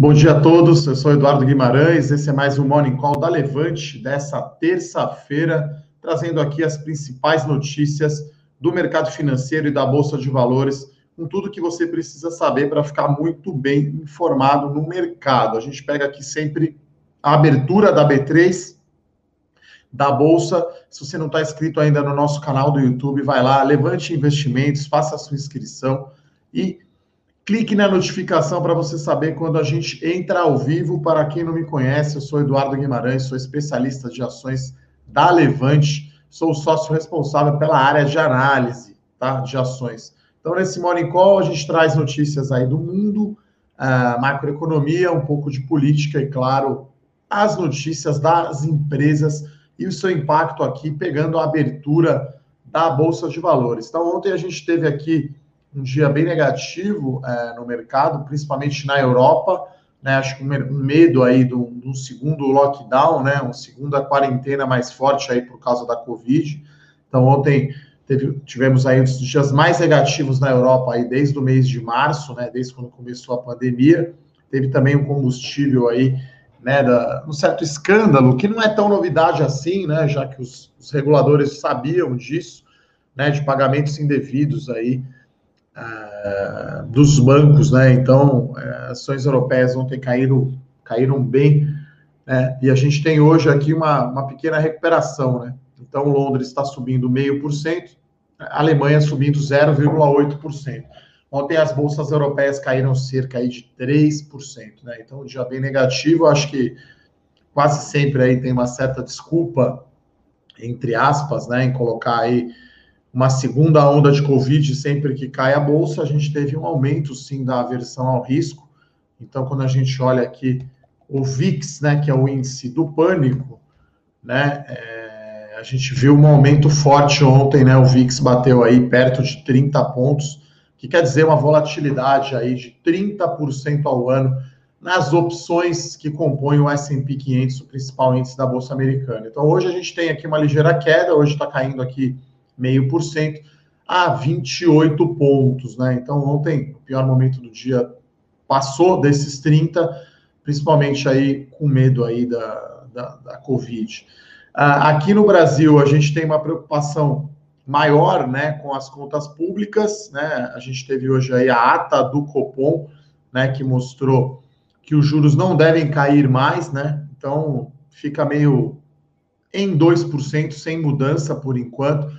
Bom dia a todos, eu sou Eduardo Guimarães, esse é mais um Morning Call da Levante dessa terça-feira, trazendo aqui as principais notícias do mercado financeiro e da Bolsa de Valores, com tudo que você precisa saber para ficar muito bem informado no mercado. A gente pega aqui sempre a abertura da B3, da Bolsa. Se você não está inscrito ainda no nosso canal do YouTube, vai lá, levante investimentos, faça a sua inscrição e Clique na notificação para você saber quando a gente entra ao vivo. Para quem não me conhece, eu sou Eduardo Guimarães, sou especialista de ações da Levante, sou sócio responsável pela área de análise tá, de ações. Então, nesse Morning Call, a gente traz notícias aí do mundo, uh, macroeconomia, um pouco de política e, claro, as notícias das empresas e o seu impacto aqui, pegando a abertura da Bolsa de Valores. Então, ontem a gente teve aqui um dia bem negativo é, no mercado, principalmente na Europa, né? Acho que um medo aí de um, segundo lockdown, né? Uma segunda quarentena mais forte aí por causa da Covid. Então, ontem teve, tivemos aí um dos dias mais negativos na Europa aí desde o mês de março, né? Desde quando começou a pandemia. Teve também um combustível aí, né? Da, um certo escândalo, que não é tão novidade assim, né? Já que os, os reguladores sabiam disso, né? De pagamentos indevidos aí uh, dos bancos, né? Então, uh, ações europeias ontem caíram, caíram bem, né? E a gente tem hoje aqui uma, uma pequena recuperação, né? Então, Londres está subindo meio por cento, a Alemanha subindo 0,8%. Ontem as bolsas europeias caíram cerca aí de 3%, né? Então, um dia bem negativo, acho que quase sempre aí tem uma certa desculpa, entre aspas, né, em colocar aí uma segunda onda de Covid, sempre que cai a bolsa, a gente teve um aumento, sim, da aversão ao risco. Então, quando a gente olha aqui o VIX, né, que é o índice do pânico, né, é, a gente viu um aumento forte ontem, né, o VIX bateu aí perto de 30 pontos, que quer dizer uma volatilidade aí de 30% ao ano nas opções que compõem o S&P 500, o principal índice da Bolsa Americana. Então, hoje a gente tem aqui uma ligeira queda, hoje está caindo aqui 0,5% a 28 pontos, né? Então, ontem, o pior momento do dia passou desses 30, principalmente aí com medo aí da, da, da Covid. Ah, aqui no Brasil, a gente tem uma preocupação maior, né, com as contas públicas, né? A gente teve hoje aí a ata do Copom, né, que mostrou que os juros não devem cair mais, né? Então, fica meio em 2%, sem mudança por enquanto.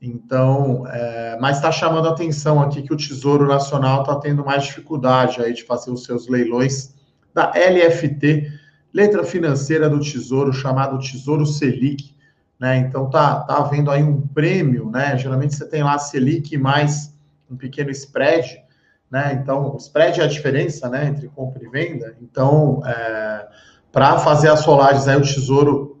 Então, é, mas está chamando a atenção aqui que o Tesouro Nacional está tendo mais dificuldade aí de fazer os seus leilões da LFT, letra financeira do Tesouro, chamado Tesouro Selic, né? Então tá, tá havendo aí um prêmio, né? Geralmente você tem lá Selic mais um pequeno spread, né? Então, o spread é a diferença, né, entre compra e venda. Então, é, para fazer as solares aí o Tesouro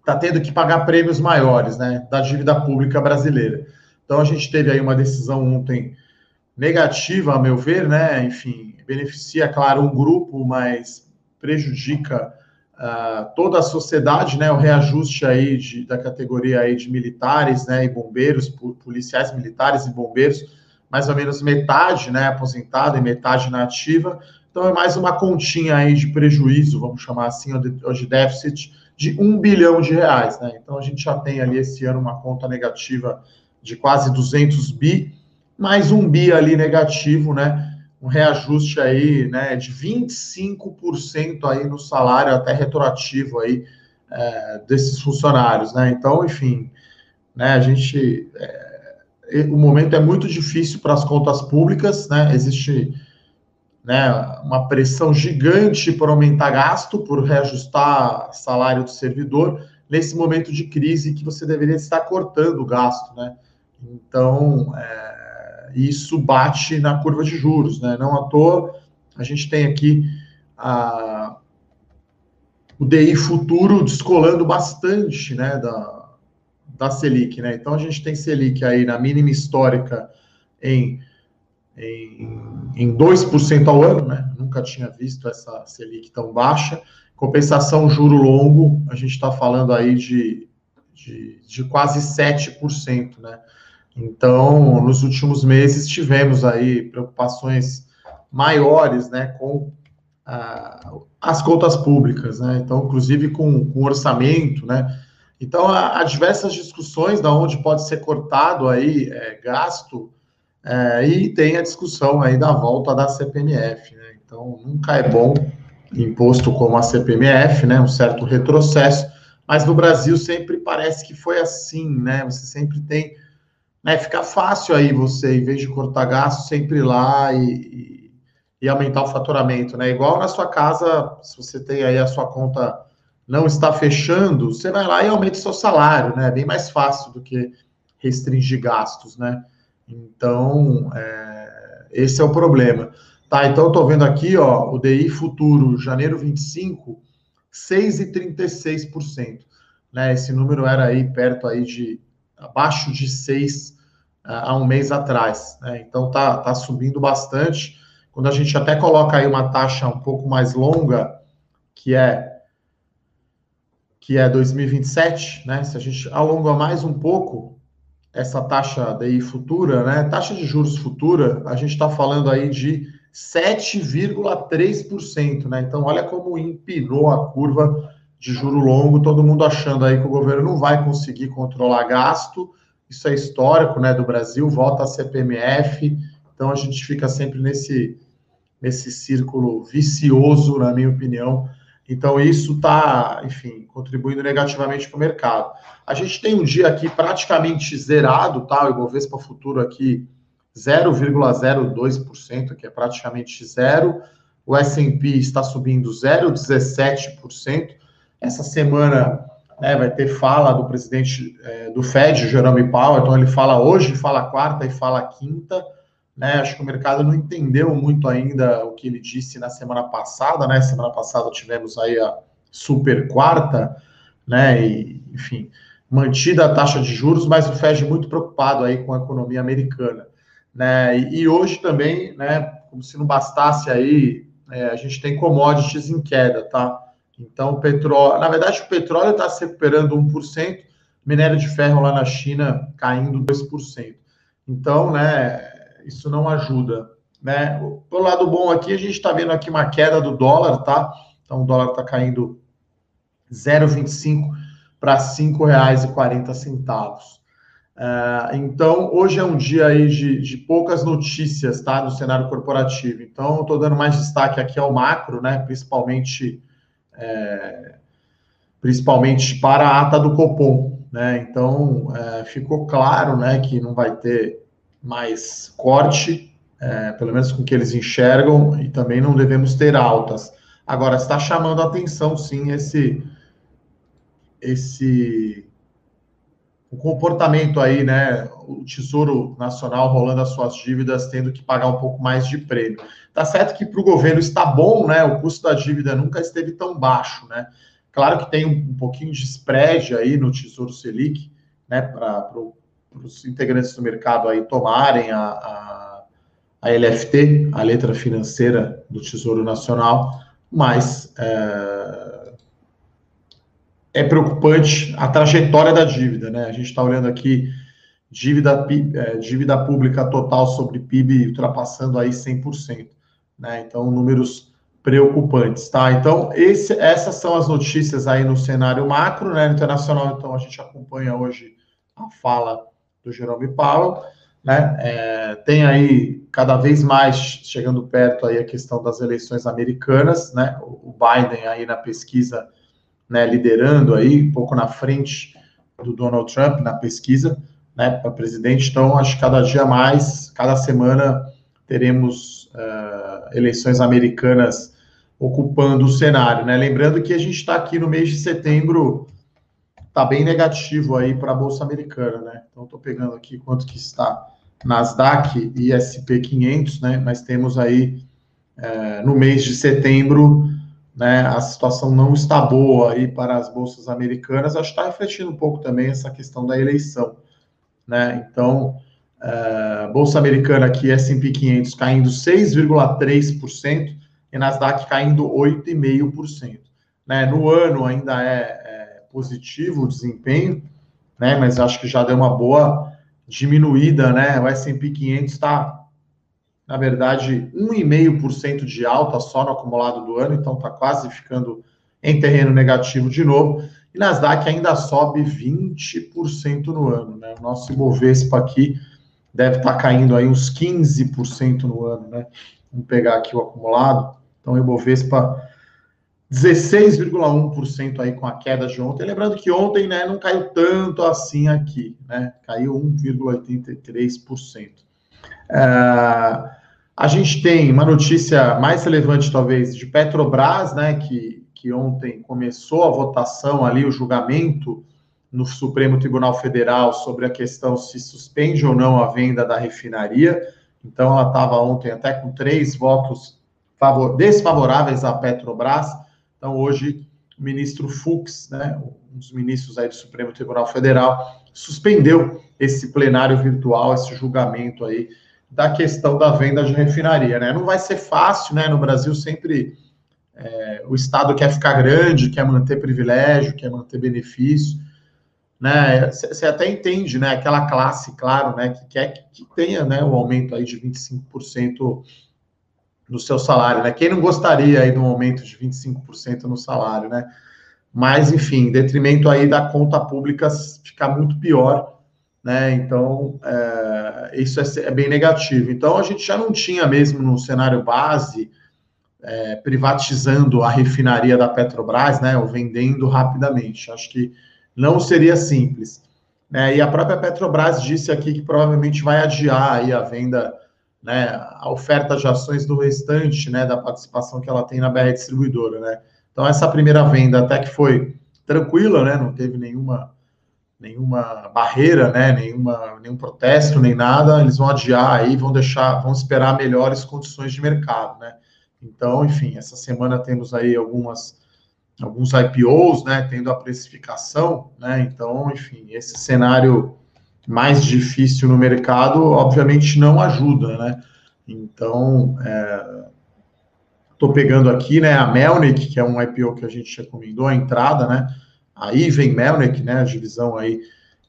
está tendo que pagar prêmios maiores, né, da dívida pública brasileira. Então a gente teve aí uma decisão ontem negativa, a meu ver, né, enfim, beneficia, claro, um grupo, mas prejudica uh, toda a sociedade, né, o reajuste aí de, da categoria aí de militares, né, e bombeiros, policiais militares e bombeiros, mais ou menos metade, né, aposentado e metade na ativa. Então é mais uma continha aí de prejuízo, vamos chamar assim, ou de déficit de um bilhão de reais, né? Então a gente já tem ali esse ano uma conta negativa de quase 200 bi, mais um bi ali negativo, né? Um reajuste aí, né, de 25% aí no salário até retroativo aí é, desses funcionários, né? Então, enfim, né, a gente é, o momento é muito difícil para as contas públicas, né? Existe né, uma pressão gigante por aumentar gasto, por reajustar salário do servidor, nesse momento de crise que você deveria estar cortando o gasto, né? Então, é, isso bate na curva de juros, né? Não à toa, a gente tem aqui a, o DI futuro descolando bastante, né, da, da Selic, né? Então, a gente tem Selic aí na mínima histórica em em, em 2% ao ano, né? Nunca tinha visto essa Selic tão baixa. Compensação juro longo, a gente está falando aí de, de, de, quase 7%, né? Então, nos últimos meses tivemos aí preocupações maiores, né, com as contas públicas, né? Então, inclusive com, com orçamento, né? Então, há, há, diversas discussões da onde pode ser cortado aí é, gasto é, e tem a discussão aí da volta da CPMF, né? Então, nunca é bom imposto como a CPMF, né? Um certo retrocesso, mas no Brasil sempre parece que foi assim, né? Você sempre tem, né? Fica fácil aí você, em vez de cortar gasto, sempre ir lá e, e, e aumentar o faturamento, né? Igual na sua casa, se você tem aí a sua conta não está fechando, você vai lá e aumenta o seu salário, né? É bem mais fácil do que restringir gastos, né? Então, é, esse é o problema. Tá, então eu tô vendo aqui, ó, o DI futuro, janeiro 25, 6,36%. Né? Esse número era aí perto aí de abaixo de 6 uh, há um mês atrás. Né? Então tá, tá subindo bastante. Quando a gente até coloca aí uma taxa um pouco mais longa, que é que é 2027, né? Se a gente alonga mais um pouco essa taxa DI futura, né? Taxa de juros futura, a gente está falando aí de 7,3%, né? Então, olha como empinou a curva de juro longo, todo mundo achando aí que o governo não vai conseguir controlar gasto. Isso é histórico, né, do Brasil, volta a CPMF. Então a gente fica sempre nesse nesse círculo vicioso, na minha opinião. Então isso está, enfim, contribuindo negativamente para o mercado. A gente tem um dia aqui praticamente zerado, tá? O Ibovespa futuro aqui 0,02%, que é praticamente zero. O S&P está subindo 0,17%. Essa semana né, vai ter fala do presidente é, do Fed, Jerome Powell, então ele fala hoje, fala quarta e fala quinta. Né, acho que o mercado não entendeu muito ainda o que ele disse na semana passada, né? Semana passada tivemos aí a super quarta, né? E, enfim, mantida a taxa de juros, mas o Fed muito preocupado aí com a economia americana. Né? E, hoje também, né, como se não bastasse aí, é, a gente tem commodities em queda, tá? Então, petróleo, na verdade, o petróleo está se recuperando 1%, minério de ferro lá na China caindo 2%. Então, né, isso não ajuda. Né? Pelo lado bom aqui, a gente está vendo aqui uma queda do dólar, tá? Então, o dólar está caindo 0,25 para R$ 5,40. Uh, então, hoje é um dia aí de, de, poucas notícias, tá, no cenário corporativo. Então, estou dando mais destaque aqui ao macro, né, principalmente, é, principalmente para a ata do Copom, né. Então, é, ficou claro, né, que não vai ter mais corte, é, pelo menos com o que eles enxergam, e também não devemos ter altas. Agora, está chamando a atenção, sim, esse esse o comportamento aí, né? O Tesouro Nacional rolando as suas dívidas, tendo que pagar um pouco mais de prêmio. Tá certo que para o governo está bom, né? O custo da dívida nunca esteve tão baixo, né? Claro que tem um, um pouquinho de spread aí no Tesouro Selic, né? Para os integrantes do mercado aí tomarem a, a, a, LFT, a letra financeira do Tesouro Nacional, mas é, é preocupante a trajetória da dívida, né? A gente está olhando aqui dívida, é, dívida pública total sobre PIB ultrapassando aí 100%, né? Então, números preocupantes, tá? Então, esse, essas são as notícias aí no cenário macro, né? Internacional, então, a gente acompanha hoje a fala do Jerome Powell, né? É, tem aí cada vez mais chegando perto aí a questão das eleições americanas, né? O Biden aí na pesquisa né, liderando aí, um pouco na frente do Donald Trump na pesquisa, né, para presidente. Então, acho que cada dia mais, cada semana, teremos uh, eleições americanas ocupando o cenário, né? Lembrando que a gente está aqui no mês de setembro, está bem negativo aí para a bolsa americana, né? Então, estou pegando aqui quanto que está Nasdaq e S&P 500, né? Mas temos aí uh, no mês de setembro né, a situação não está boa aí para as bolsas americanas, acho que está refletindo um pouco também essa questão da eleição, né? Então, uh, bolsa americana aqui, S&P 500 caindo 6,3% e Nasdaq caindo 8,5%. Né? No ano ainda é, é, positivo o desempenho, né? Mas acho que já deu uma boa diminuída, né? O S&P 500 está na verdade, 1,5% de alta só no acumulado do ano, então está quase ficando em terreno negativo de novo. E Nasdaq ainda sobe 20% no ano, né? O nosso Ibovespa aqui deve estar tá caindo aí uns 15% no ano, né? Vamos pegar aqui o acumulado. Então, o Ibovespa 16,1% aí com a queda de ontem. Lembrando que ontem, né, não caiu tanto assim aqui, né? Caiu 1,83%. Uh, a gente tem uma notícia mais relevante, talvez, de Petrobras, né, que, que ontem começou a votação ali, o julgamento no Supremo Tribunal Federal sobre a questão se suspende ou não a venda da refinaria. Então, ela estava ontem até com três votos desfavoráveis à Petrobras. Então, hoje, o ministro Fux, né, um dos ministros aí do Supremo Tribunal Federal, suspendeu esse plenário virtual, esse julgamento aí da questão da venda de refinaria, né? Não vai ser fácil, né? No Brasil sempre é, o Estado quer ficar grande, quer manter privilégio, quer manter benefício, né? Você até entende, né? Aquela classe, claro, né? Que quer que, tenha, né? O um aumento aí de 25% no seu salário, né? Quem não gostaria aí de um aumento de 25% no salário, né? Mas, enfim, detrimento aí da conta pública ficar muito pior, né? Então, é, isso é, é, bem negativo. Então, a gente já não tinha mesmo no cenário base é, privatizando a refinaria da Petrobras, né? Ou vendendo rapidamente. Acho que não seria simples. Né? E a própria Petrobras disse aqui que provavelmente vai adiar aí a venda, né? A oferta de ações do restante, né? Da participação que ela tem na BR Distribuidora, né? Então, essa primeira venda até que foi tranquila, né? Não teve nenhuma nenhuma barreira, né, nenhuma, nenhum protesto, nem nada, eles vão adiar aí, vão deixar, vão esperar melhores condições de mercado, né? Então, enfim, essa semana temos aí algumas alguns IPOs, né, tendo a precificação, né? Então, enfim, esse cenário mais difícil no mercado, obviamente não ajuda, né? Então, estou é, pegando aqui, né, a Melnick, que é um IPO que a gente recomendou, a entrada, né? a Iven Melnick, né, a divisão aí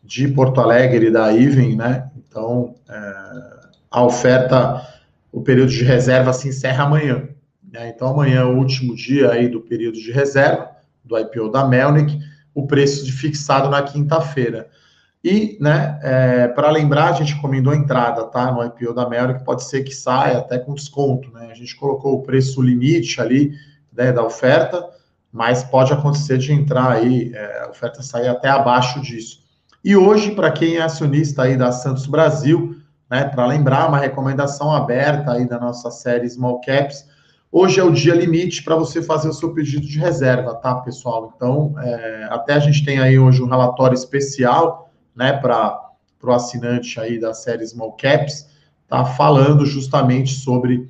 de Porto Alegre da Iven, né, então é, a oferta, o período de reserva se encerra amanhã, né, então amanhã é o último dia aí do período de reserva do IPO da Melnick, o preço de fixado na quinta-feira. E, né, é, para lembrar, a gente recomendou a entrada, tá, no IPO da Melnick, pode ser que saia até com desconto, né, a gente colocou o preço limite ali, né, da oferta, mas pode acontecer de entrar aí, é, a oferta sair até abaixo disso. E hoje, para quem é acionista aí da Santos Brasil, né, para lembrar, uma recomendação aberta aí da nossa série Small Caps, hoje é o dia limite para você fazer o seu pedido de reserva, tá, pessoal? Então, é, até a gente tem aí hoje um relatório especial, né, para o assinante aí da série Small Caps, tá, falando justamente sobre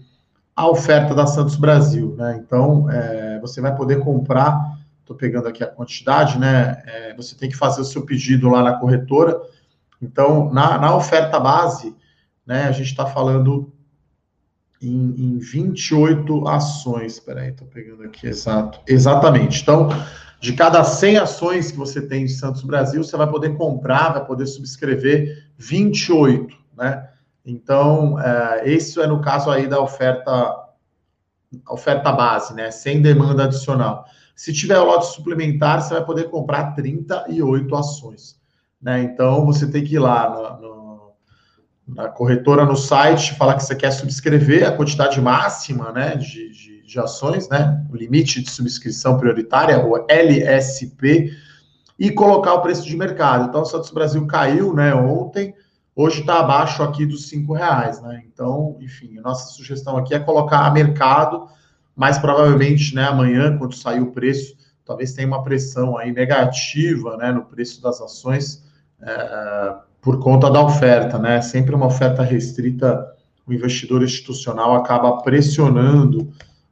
a oferta da Santos Brasil, né? Então, é, você vai poder comprar, estou pegando aqui a quantidade, né? É, você tem que fazer o seu pedido lá na corretora. Então, na, na oferta base, né, a gente está falando em, em 28 ações. Espera aí, estou pegando aqui exato. Exatamente. Então, de cada 100 ações que você tem em Santos Brasil, você vai poder comprar, vai poder subscrever 28, né? Então, é, isso é no caso aí da oferta, oferta base, né? Sem demanda adicional. Se tiver o lote suplementar, você vai poder comprar 38 ações. Né? Então, você tem que ir lá no, no, na corretora, no site, falar que você quer subscrever a quantidade máxima né, de, de, de ações, né? O limite de subscrição prioritária, o LSP, e colocar o preço de mercado. Então, o Santos Brasil caiu né, ontem hoje está abaixo aqui dos cinco reais, né? Então, enfim, a nossa sugestão aqui é colocar a mercado, mas provavelmente, né, amanhã, quando sair o preço, talvez tenha uma pressão aí negativa, né, no preço das ações é, por conta da oferta, né? Sempre uma oferta restrita, o investidor institucional acaba pressionando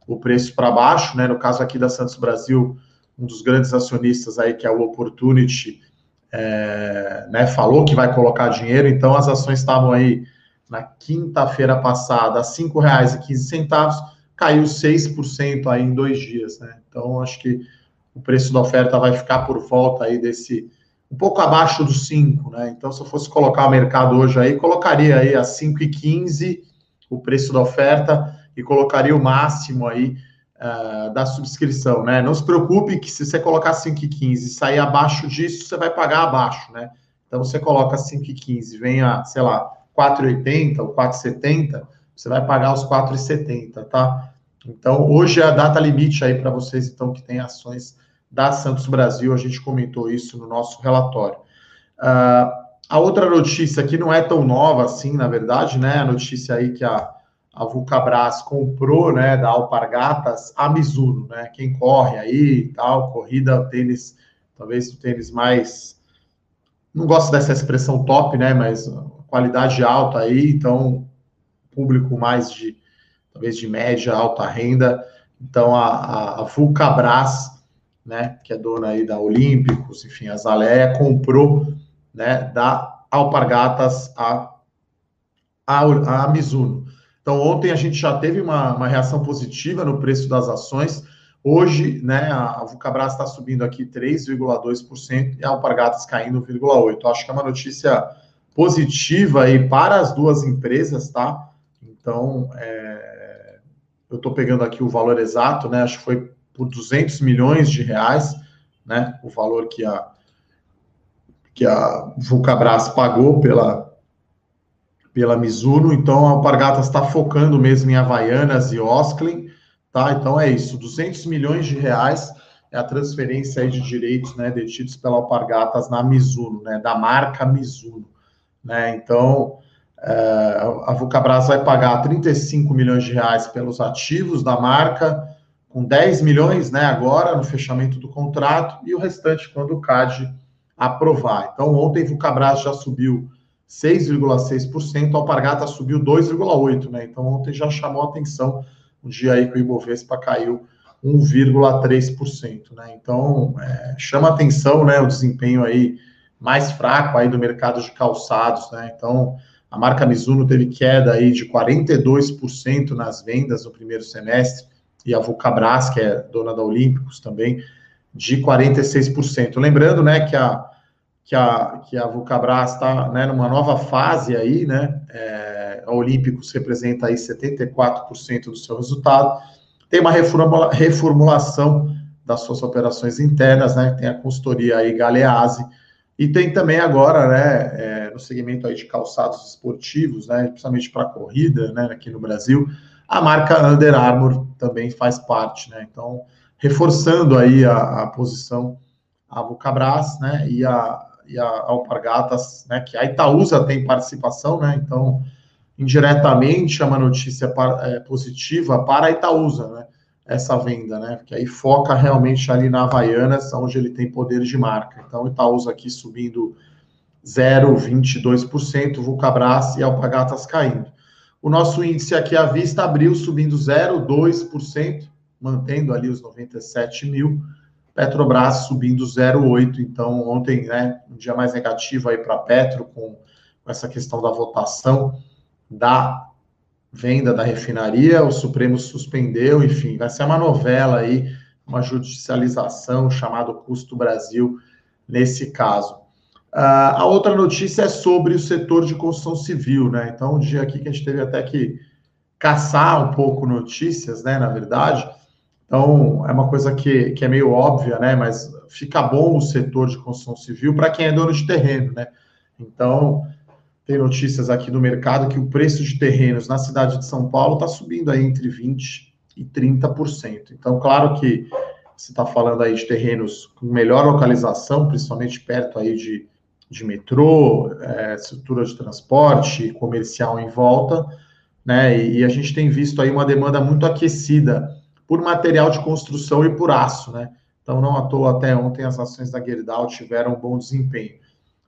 o preço para baixo, né? No caso aqui da Santos Brasil, um dos grandes acionistas aí que é o Opportunity é, né, falou que vai colocar dinheiro, então as ações estavam aí na quinta-feira passada a R$ 5,15, caiu 6% aí em dois dias, né? Então acho que o preço da oferta vai ficar por volta aí desse um pouco abaixo dos 5, né? Então se eu fosse colocar o mercado hoje aí, colocaria aí a 5,15 o preço da oferta e colocaria o máximo aí uh, da subscrição, né? Não se preocupe que se você colocar 5,15 e sair abaixo disso, você vai pagar abaixo, né? Então você coloca 5,15, vem a, sei lá, 4,80 ou 4,70, você vai pagar os 4,70, tá? Então, hoje é a data limite aí para vocês, então, que tem ações da Santos Brasil, a gente comentou isso no nosso relatório. Uh, a outra notícia que não é tão nova assim, na verdade, né? A notícia aí que a, a Vulcabras comprou, né, da Alpargatas, a Mizuno, né? Quem corre aí e tal, corrida, tênis, talvez o tênis mais. Não gosto dessa expressão top, né? Mas qualidade alta aí, então, público mais de talvez de média, alta renda. Então, a, a, a Vulcabras, né, que é dona aí da Olímpicos, enfim, a Zaleia, comprou, né, da Alpargatas a, a, a Mizuno. Então, ontem a gente já teve uma, uma reação positiva no preço das ações. Hoje, né, a Vulcabras está subindo aqui 3,2% e a Alpargatas caindo 1,8%. Acho que é uma notícia positiva aí para as duas empresas, tá? Então, é, eu estou pegando aqui o valor exato, né? Acho que foi por 200 milhões de reais, né? O valor que a que a Vulcabras pagou pela pela Mizuno. Então a Alpargatas está focando mesmo em Havaianas e Osklin, tá? Então é isso, 200 milhões de reais é a transferência de direitos, né, detidos pela Alpargatas na Mizuno, né, da marca Mizuno, né? Então é, a Vulcabras vai pagar 35 milhões de reais pelos ativos da marca, com 10 milhões né, agora no fechamento do contrato, e o restante quando o CAD aprovar. Então, ontem a Vulcabras já subiu 6,6%, a Alpargata subiu 2,8%, né? Então, ontem já chamou atenção, um dia aí que o Ibovespa caiu 1,3%, né? Então, é, chama atenção, né, o desempenho aí mais fraco aí do mercado de calçados, né? Então, a marca Mizuno teve queda aí de 42% nas vendas no primeiro semestre, e a Vulcabras, que é dona da Olímpicos também, de 46%. Lembrando, né, que a, que a, que a Vulcabras está né, numa nova fase aí, né, é, a Olímpicos representa aí 74% do seu resultado, tem uma reformula, reformulação das suas operações internas, né, tem a consultoria aí Galeazzi, e tem também agora, né, é, no segmento aí de calçados esportivos, né, principalmente para corrida, né, aqui no Brasil, a marca Under Armour também faz parte, né, então reforçando aí a, a posição a Vulcabras, né, e a, e a Alpargatas, né, que a Itaúsa tem participação, né, então indiretamente é uma notícia é, positiva para a Itaúsa, né, essa venda, né? Porque aí foca realmente ali na Havaianas, onde ele tem poder de marca. Então, Itaúsa aqui subindo 0,22%, Vulcabras e Alpagatas caindo. O nosso índice aqui à vista abriu subindo 0,2%, mantendo ali os 97 mil. Petrobras subindo 0,8%. Então, ontem, né, um dia mais negativo aí para Petro, com, com essa questão da votação da venda da refinaria, o Supremo suspendeu, enfim, vai ser uma novela aí, uma judicialização chamado Custo Brasil nesse caso. Uh, a outra notícia é sobre o setor de construção civil, né? Então, um dia aqui que a gente teve até que caçar um pouco notícias, né? Na verdade, então é uma coisa que, que é meio óbvia, né? Mas fica bom o setor de construção civil para quem é dono de terreno, né? Então, tem notícias aqui do mercado que o preço de terrenos na cidade de São Paulo está subindo aí entre 20% e 30%. Então, claro que você está falando aí de terrenos com melhor localização, principalmente perto aí de, de metrô, é, estrutura de transporte, comercial em volta, né? E, e, a gente tem visto aí uma demanda muito aquecida por material de construção e por aço, né? Então, não à toa, até ontem as ações da Gerdau tiveram um bom desempenho.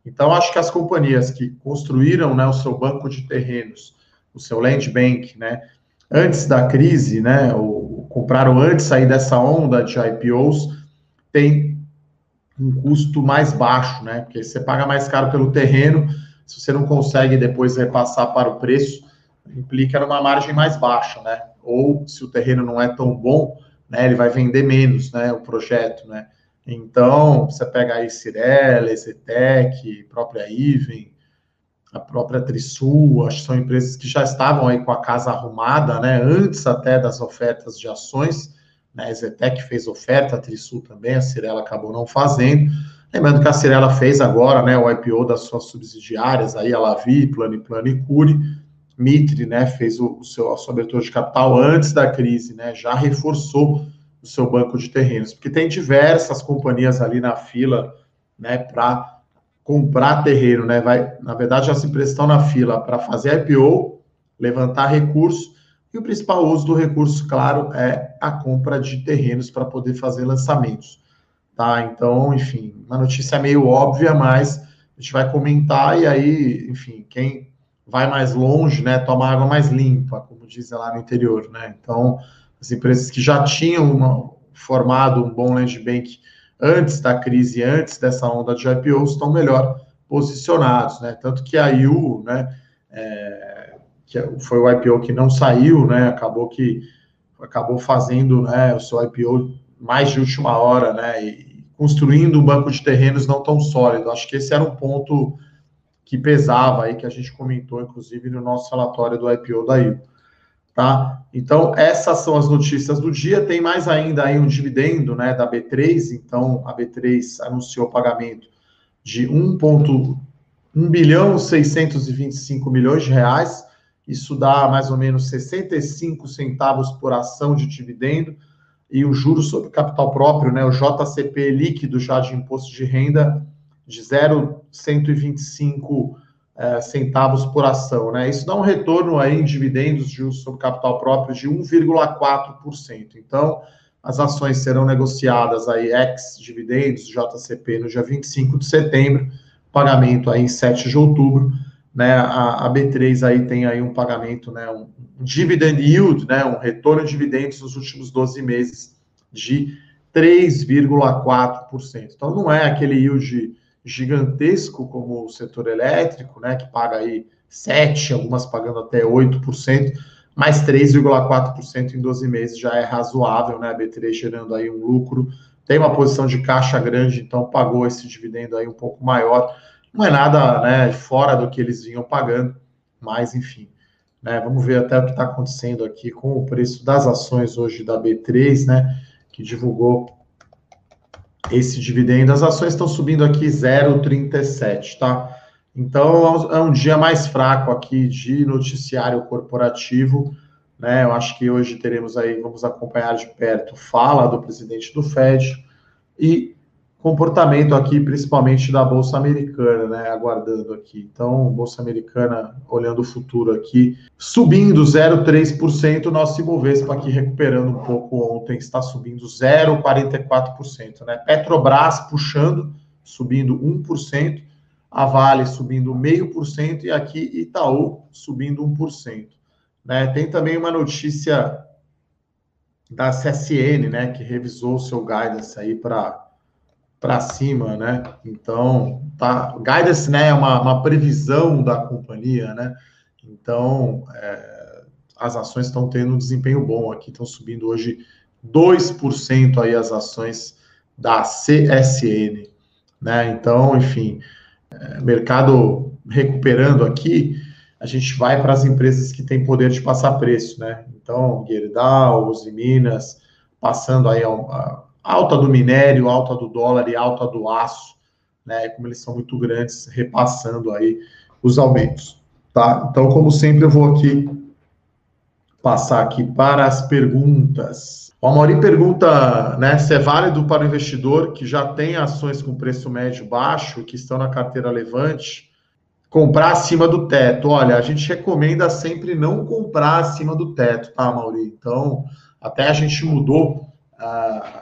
Então, acho que as companhias que construíram né, o seu banco de terrenos, o seu land bank, né, antes da crise, né, ou compraram antes aí dessa onda de IPOs, tem um custo mais baixo, né, porque você paga mais caro pelo terreno, se você não consegue depois repassar para o preço, implica numa margem mais baixa, né, ou se o terreno não é tão bom, né, ele vai vender menos, né, o projeto, né, então, você pega aí Cirela, Zetec, própria Iven, a própria Trisul, acho que são empresas que já estavam aí com a casa arrumada, né, antes até das ofertas de ações, né, a Zetec fez oferta, a Trisul também, a Cirela acabou não fazendo, lembrando que a Cirela fez agora, né, o IPO das suas subsidiárias, aí a Lavi, Plano e Plano e Cure, Mitre, né, fez o, o seu, a sua abertura de capital antes da crise, né, já reforçou o seu banco de terrenos, porque tem diversas companhias ali na fila, né, para comprar terreno, né? Vai, na verdade, as empresas estão na fila para fazer IPO, levantar recurso, e o principal uso do recurso, claro, é a compra de terrenos para poder fazer lançamentos. Tá? Então, enfim, uma notícia meio óbvia, mas a gente vai comentar e aí, enfim, quem vai mais longe, né, toma água mais limpa, como dizem lá no interior, né? Então, as empresas que já tinham uma, formado um bom land bank antes da crise, antes dessa onda de IPOs, estão melhor posicionados, né? Tanto que a IU, né, é, que foi o IPO que não saiu, né, acabou que acabou fazendo, né, o seu IPO mais de última hora, né, e construindo um banco de terrenos não tão sólido. Acho que esse era um ponto que pesava aí, que a gente comentou, inclusive, no nosso relatório do IPO da IU. Tá? Então, essas são as notícias do dia. Tem mais ainda aí um dividendo né, da B3. Então, a B3 anunciou pagamento de 1,1 bilhão 625 milhões de reais. Isso dá mais ou menos 65 centavos por ação de dividendo. E o juro sobre capital próprio, né, o JCP líquido já de imposto de renda, de 0,125 é, centavos por ação, né? Isso dá um retorno aí em dividendos de uso sobre capital próprio de 1,4%. Então, as ações serão negociadas aí ex dividendos JCP no dia 25 de setembro, pagamento aí em 7 de outubro, né? A, a B3 aí tem aí um pagamento, né, um dividend yield, né, um retorno de dividendos nos últimos 12 meses de 3,4%. Então não é aquele yield gigantesco como o setor elétrico, né, que paga aí 7, algumas pagando até 8%, mais 3,4% em 12 meses já é razoável, né, a B3 gerando aí um lucro, tem uma posição de caixa grande, então pagou esse dividendo aí um pouco maior, não é nada, né, fora do que eles vinham pagando, mas enfim, né, vamos ver até o que está acontecendo aqui com o preço das ações hoje da B3, né, que divulgou esse dividendo. As ações estão subindo aqui 0,37, tá? Então é um dia mais fraco aqui de noticiário corporativo, né? Eu acho que hoje teremos aí, vamos acompanhar de perto, fala do presidente do Fed e comportamento aqui, principalmente da Bolsa Americana, né? Aguardando aqui. Então, Bolsa Americana, olhando o futuro aqui, subindo 0,3%, nosso Ibovespa aqui recuperando um pouco ontem, está subindo 0,44%, né? Petrobras puxando, subindo 1%, a Vale subindo 0,5% e aqui Itaú subindo 1%. Né? Tem também uma notícia da CSN, né, que revisou o seu guidance aí para para cima, né? Então, tá, guidance, né, é uma, uma previsão da companhia, né? Então, é, as ações estão tendo um desempenho bom aqui, estão subindo hoje 2% aí as ações da CSN, né? Então, enfim, é, mercado recuperando aqui, a gente vai para as empresas que têm poder de passar preço, né? Então, Gerdau, Uzi Minas, passando aí a, a alta do minério, alta do dólar e alta do aço, né? Como eles são muito grandes, repassando aí os aumentos, tá? Então, como sempre, eu vou aqui passar aqui para as perguntas. O Amaury pergunta, né, se é válido para o investidor que já tem ações com preço médio baixo, que estão na carteira levante, comprar acima do teto. Olha, a gente recomenda sempre não comprar acima do teto, tá, Mauri? Então, até a gente mudou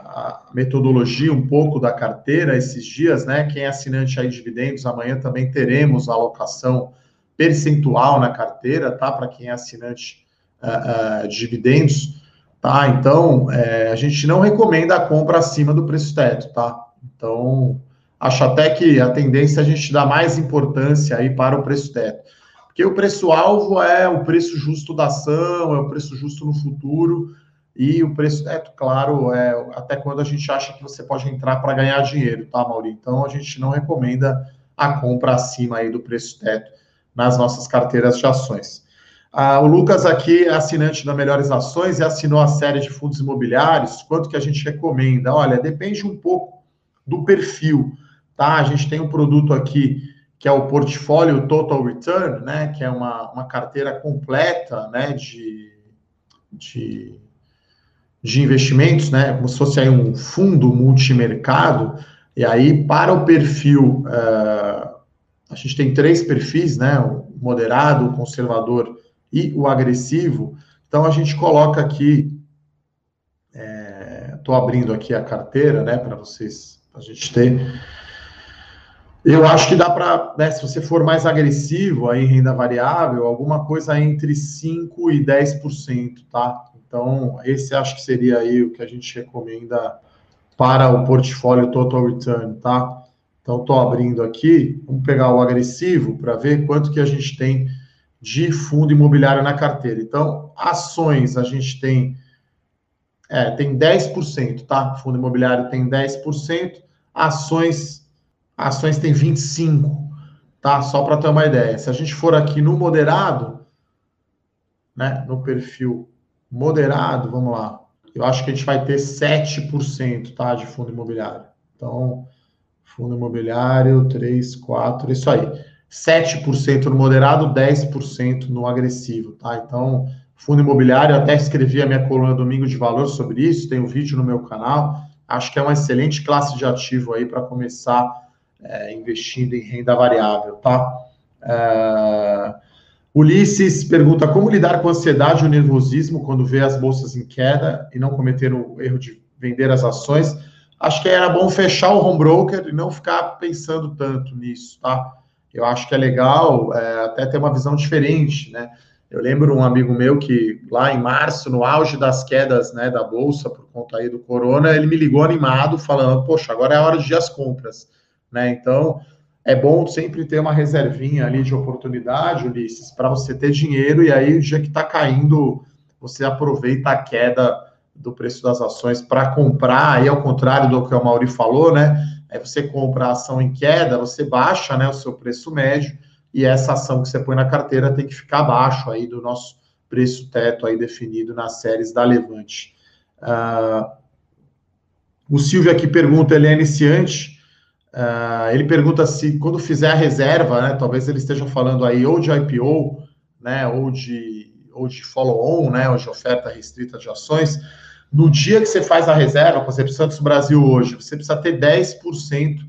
a, metodologia um pouco da carteira esses dias, né? Quem é assinante aí de dividendos, amanhã também teremos a alocação percentual na carteira, tá? Para quem é assinante uh, uh, de dividendos, tá? Então, é, a gente não recomenda a compra acima do preço teto, tá? Então, acho até que a tendência é a gente dar mais importância aí para o preço teto. Porque o preço-alvo é o preço justo da ação, é o preço justo no futuro, e o preço neto, claro, é até quando a gente acha que você pode entrar para ganhar dinheiro, tá, Mauri? Então a gente não recomenda a compra acima aí do preço teto. nas nossas carteiras de ações. Ah, o Lucas aqui é assinante da Melhores Ações e assinou a série de fundos imobiliários. Quanto que a gente recomenda? Olha, depende um pouco do perfil, tá? A gente tem um produto aqui que é o portfólio Total Return, né? Que é uma, uma carteira completa, né? De, de, de investimentos, né? Como se fosse aí um fundo multimercado. E aí, para o perfil, uh, a gente tem três perfis, né? O moderado, o conservador e o agressivo. Então a gente coloca aqui, estou é, abrindo aqui a carteira, né, para vocês, a gente ter. Eu acho que dá para, né, se você for mais agressivo aí em renda variável, alguma coisa entre 5 e 10%, tá? Então, esse acho que seria aí o que a gente recomenda para o portfólio Total Return, tá? Então, estou abrindo aqui, vamos pegar o agressivo para ver quanto que a gente tem de fundo imobiliário na carteira. Então, ações a gente tem é, tem 10%, tá? Fundo imobiliário tem 10%, ações ações tem 25, tá? Só para ter uma ideia. Se a gente for aqui no moderado, né, no perfil moderado, vamos lá. Eu acho que a gente vai ter 7%, tá, de fundo imobiliário. Então, fundo imobiliário 3, 4, isso aí. 7% no moderado, 10% no agressivo, tá? Então, fundo imobiliário, até escrevi a minha coluna Domingo de Valor sobre isso, tem um vídeo no meu canal. Acho que é uma excelente classe de ativo aí para começar é, investindo em renda variável, tá? É... Ulisses pergunta como lidar com a ansiedade e o nervosismo quando vê as bolsas em queda e não cometer o erro de vender as ações. Acho que era bom fechar o home broker e não ficar pensando tanto nisso, tá? eu acho que é legal é, até ter uma visão diferente, né? Eu lembro um amigo meu que lá em março, no auge das quedas né, da bolsa por conta aí do corona, ele me ligou animado, falando: Poxa, agora é a hora de ir às compras, né? Então é bom sempre ter uma reservinha ali de oportunidade, Ulisses, para você ter dinheiro e aí dia que está caindo, você aproveita a queda do preço das ações para comprar, aí ao contrário do que o Mauri falou, né? Aí você compra a ação em queda, você baixa né, o seu preço médio e essa ação que você põe na carteira tem que ficar abaixo aí do nosso preço teto aí definido nas séries da Levante. Uh, o Silvio aqui pergunta, ele é iniciante, uh, ele pergunta se quando fizer a reserva, né, talvez ele esteja falando aí ou de IPO, né, ou de, ou de follow-on, né, ou de oferta restrita de ações, no dia que você faz a reserva, por exemplo, Santos Brasil hoje, você precisa ter 10%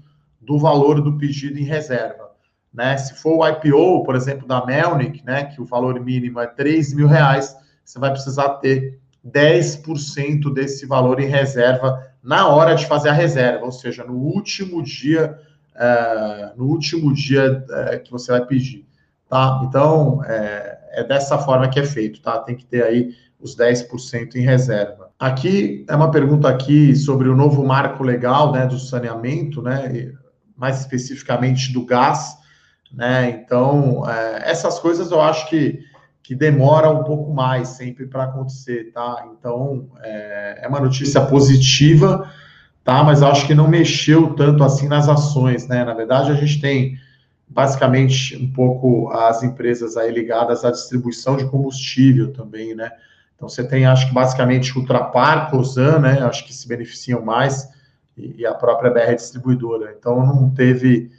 do valor do pedido em reserva. Né? Se for o IPO, por exemplo, da Melnick, né, que o valor mínimo é 3 mil reais, você vai precisar ter 10% desse valor em reserva na hora de fazer a reserva, ou seja, no último dia, é, no último dia é, que você vai pedir. Tá? Então, é, é dessa forma que é feito, tá? Tem que ter aí os 10% em reserva. Aqui é uma pergunta aqui sobre o novo marco legal, né, do saneamento, né, mais especificamente do gás, né, então essas coisas eu acho que, que demora um pouco mais sempre para acontecer, tá, então é, é uma notícia positiva, tá, mas acho que não mexeu tanto assim nas ações, né, na verdade a gente tem basicamente um pouco as empresas aí ligadas à distribuição de combustível também, né, então você tem, acho que basicamente Ultrapar, Cosan, né? Acho que se beneficiam mais e, a própria BR distribuidora. Então não teve,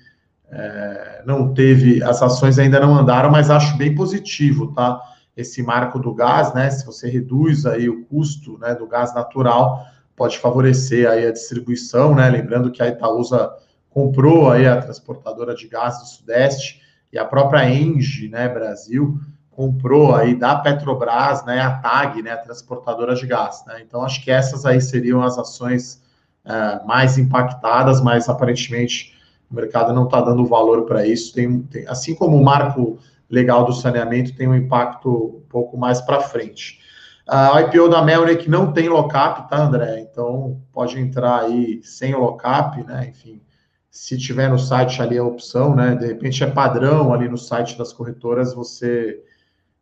é, não teve, as ações ainda não andaram, mas acho bem positivo, tá? Esse marco do gás, né? Se você reduz aí o custo, né, do gás natural, pode favorecer aí a distribuição, né? Lembrando que a Itaúsa comprou aí a transportadora de gás do Sudeste e a própria Engie, né, Brasil, comprou aí da Petrobras, né, a TAG, né, a transportadora de gás, né? Então acho que essas aí seriam as ações é, mais impactadas, mas aparentemente o mercado não está dando valor para isso. Tem, tem, assim como o marco legal do saneamento tem um impacto um pouco mais para frente. A IPO da Melnick não tem lockup, tá, André? Então pode entrar aí sem lockup, né? Enfim, se tiver no site ali a opção, né? De repente é padrão ali no site das corretoras você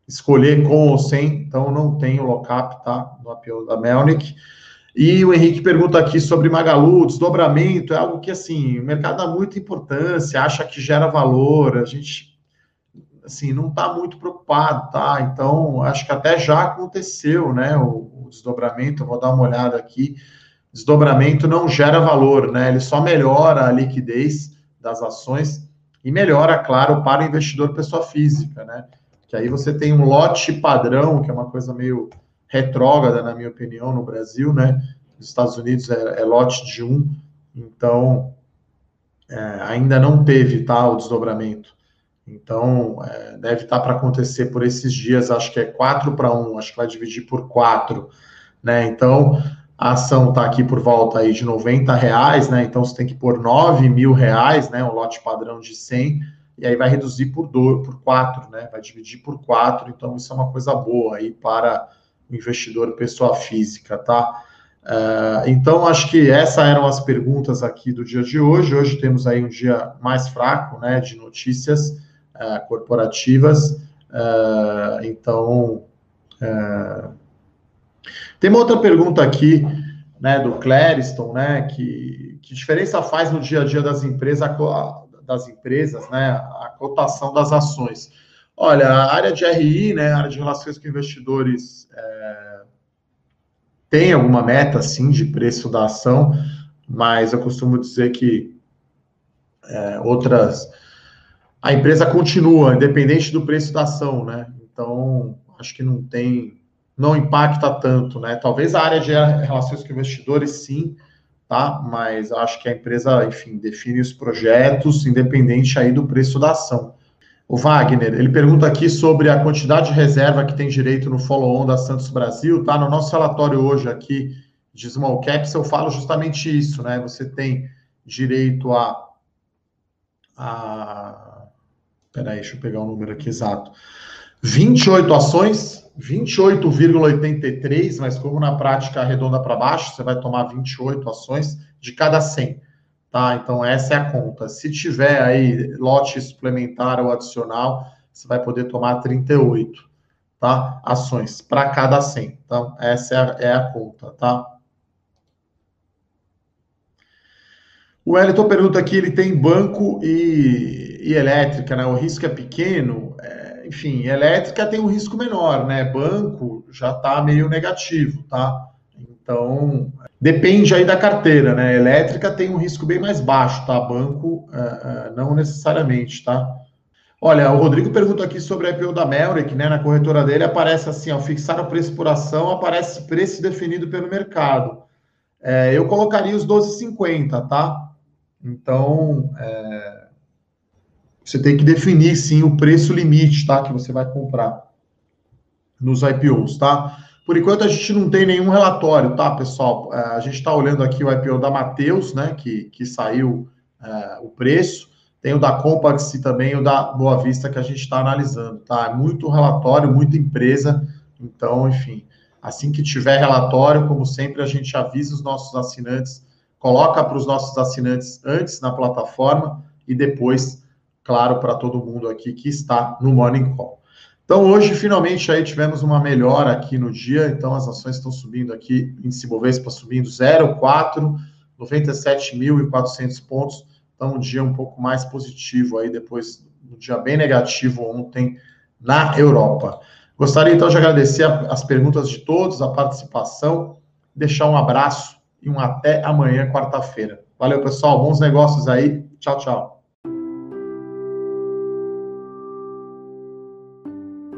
escolher com ou sem, então não tem o lockup, tá? No APO da Melnick. E o Henrique pergunta aqui sobre Magalu, desdobramento, é algo que, assim, o mercado dá muita importância, acha que gera valor, a gente assim, não está muito preocupado, tá? Então, acho que até já aconteceu, né? O, o desdobramento, vou dar uma olhada aqui. Desdobramento não gera valor, né? Ele só melhora a liquidez das ações e melhora, claro, para o investidor pessoa física, né? Que aí você tem um lote padrão, que é uma coisa meio retrógrada, na minha opinião, no Brasil, né? Nos Estados Unidos é, é lote de um, então é, ainda não teve tá, o desdobramento. Então, é, deve estar tá para acontecer por esses dias, acho que é 4 para 1, acho que vai dividir por 4, né? Então, a ação está aqui por volta aí de 90 reais, né? Então, você tem que pôr 9 mil reais, né? Um lote padrão de 100, e aí vai reduzir por, do, por 4, né? Vai dividir por 4, então isso é uma coisa boa aí para investidor pessoa física, tá? Uh, então, acho que essas eram as perguntas aqui do dia de hoje. Hoje temos aí um dia mais fraco, né, de notícias uh, corporativas. Uh, então, tem uma outra pergunta aqui, né, do Clériston, né, que, que diferença faz no dia a dia das empresas, das empresas, né, a cotação das ações? Olha, a área de RI, né, a área de relações com investidores, é, tem alguma meta, sim, de preço da ação, mas eu costumo dizer que é, outras. A empresa continua, independente do preço da ação, né? Então, acho que não tem. Não impacta tanto, né? Talvez a área de relações com investidores, sim, tá? Mas acho que a empresa, enfim, define os projetos, independente aí do preço da ação. O Wagner, ele pergunta aqui sobre a quantidade de reserva que tem direito no follow-on da Santos Brasil, tá? No nosso relatório hoje aqui de Small Caps, eu falo justamente isso, né? Você tem direito a. a peraí, deixa eu pegar o número aqui exato. 28 ações, 28,83, mas como na prática arredonda para baixo, você vai tomar 28 ações de cada 100 tá? Então, essa é a conta. Se tiver aí lote suplementar ou adicional, você vai poder tomar 38, tá? Ações para cada 100. Então, essa é a, é a conta, tá? O Wellington pergunta aqui, ele tem banco e, e elétrica, né? O risco é pequeno. É, enfim, elétrica tem um risco menor, né? Banco já está meio negativo, tá? Então, depende aí da carteira, né? Elétrica tem um risco bem mais baixo, tá? Banco, uh, uh, não necessariamente, tá? Olha, o Rodrigo pergunta aqui sobre a IPO da Melrick, né? Na corretora dele aparece assim, ó, fixar o preço por ação, aparece preço definido pelo mercado. É, eu colocaria os 12,50, tá? Então, é, você tem que definir, sim, o preço limite, tá? Que você vai comprar nos IPOs, tá? Por enquanto, a gente não tem nenhum relatório, tá, pessoal? É, a gente está olhando aqui o IPO da Mateus, né, que, que saiu é, o preço. Tem o da Compax e também o da Boa Vista que a gente está analisando, tá? Muito relatório, muita empresa. Então, enfim, assim que tiver relatório, como sempre, a gente avisa os nossos assinantes, coloca para os nossos assinantes antes na plataforma e depois, claro, para todo mundo aqui que está no Morning Call. Então, hoje, finalmente, aí tivemos uma melhora aqui no dia. Então, as ações estão subindo aqui, índice Bovespa subindo 0,4, 97.400 pontos. Então, um dia um pouco mais positivo aí, depois do dia bem negativo ontem na Europa. Gostaria, então, de agradecer as perguntas de todos, a participação, deixar um abraço e um até amanhã, quarta-feira. Valeu, pessoal. Bons negócios aí. Tchau, tchau.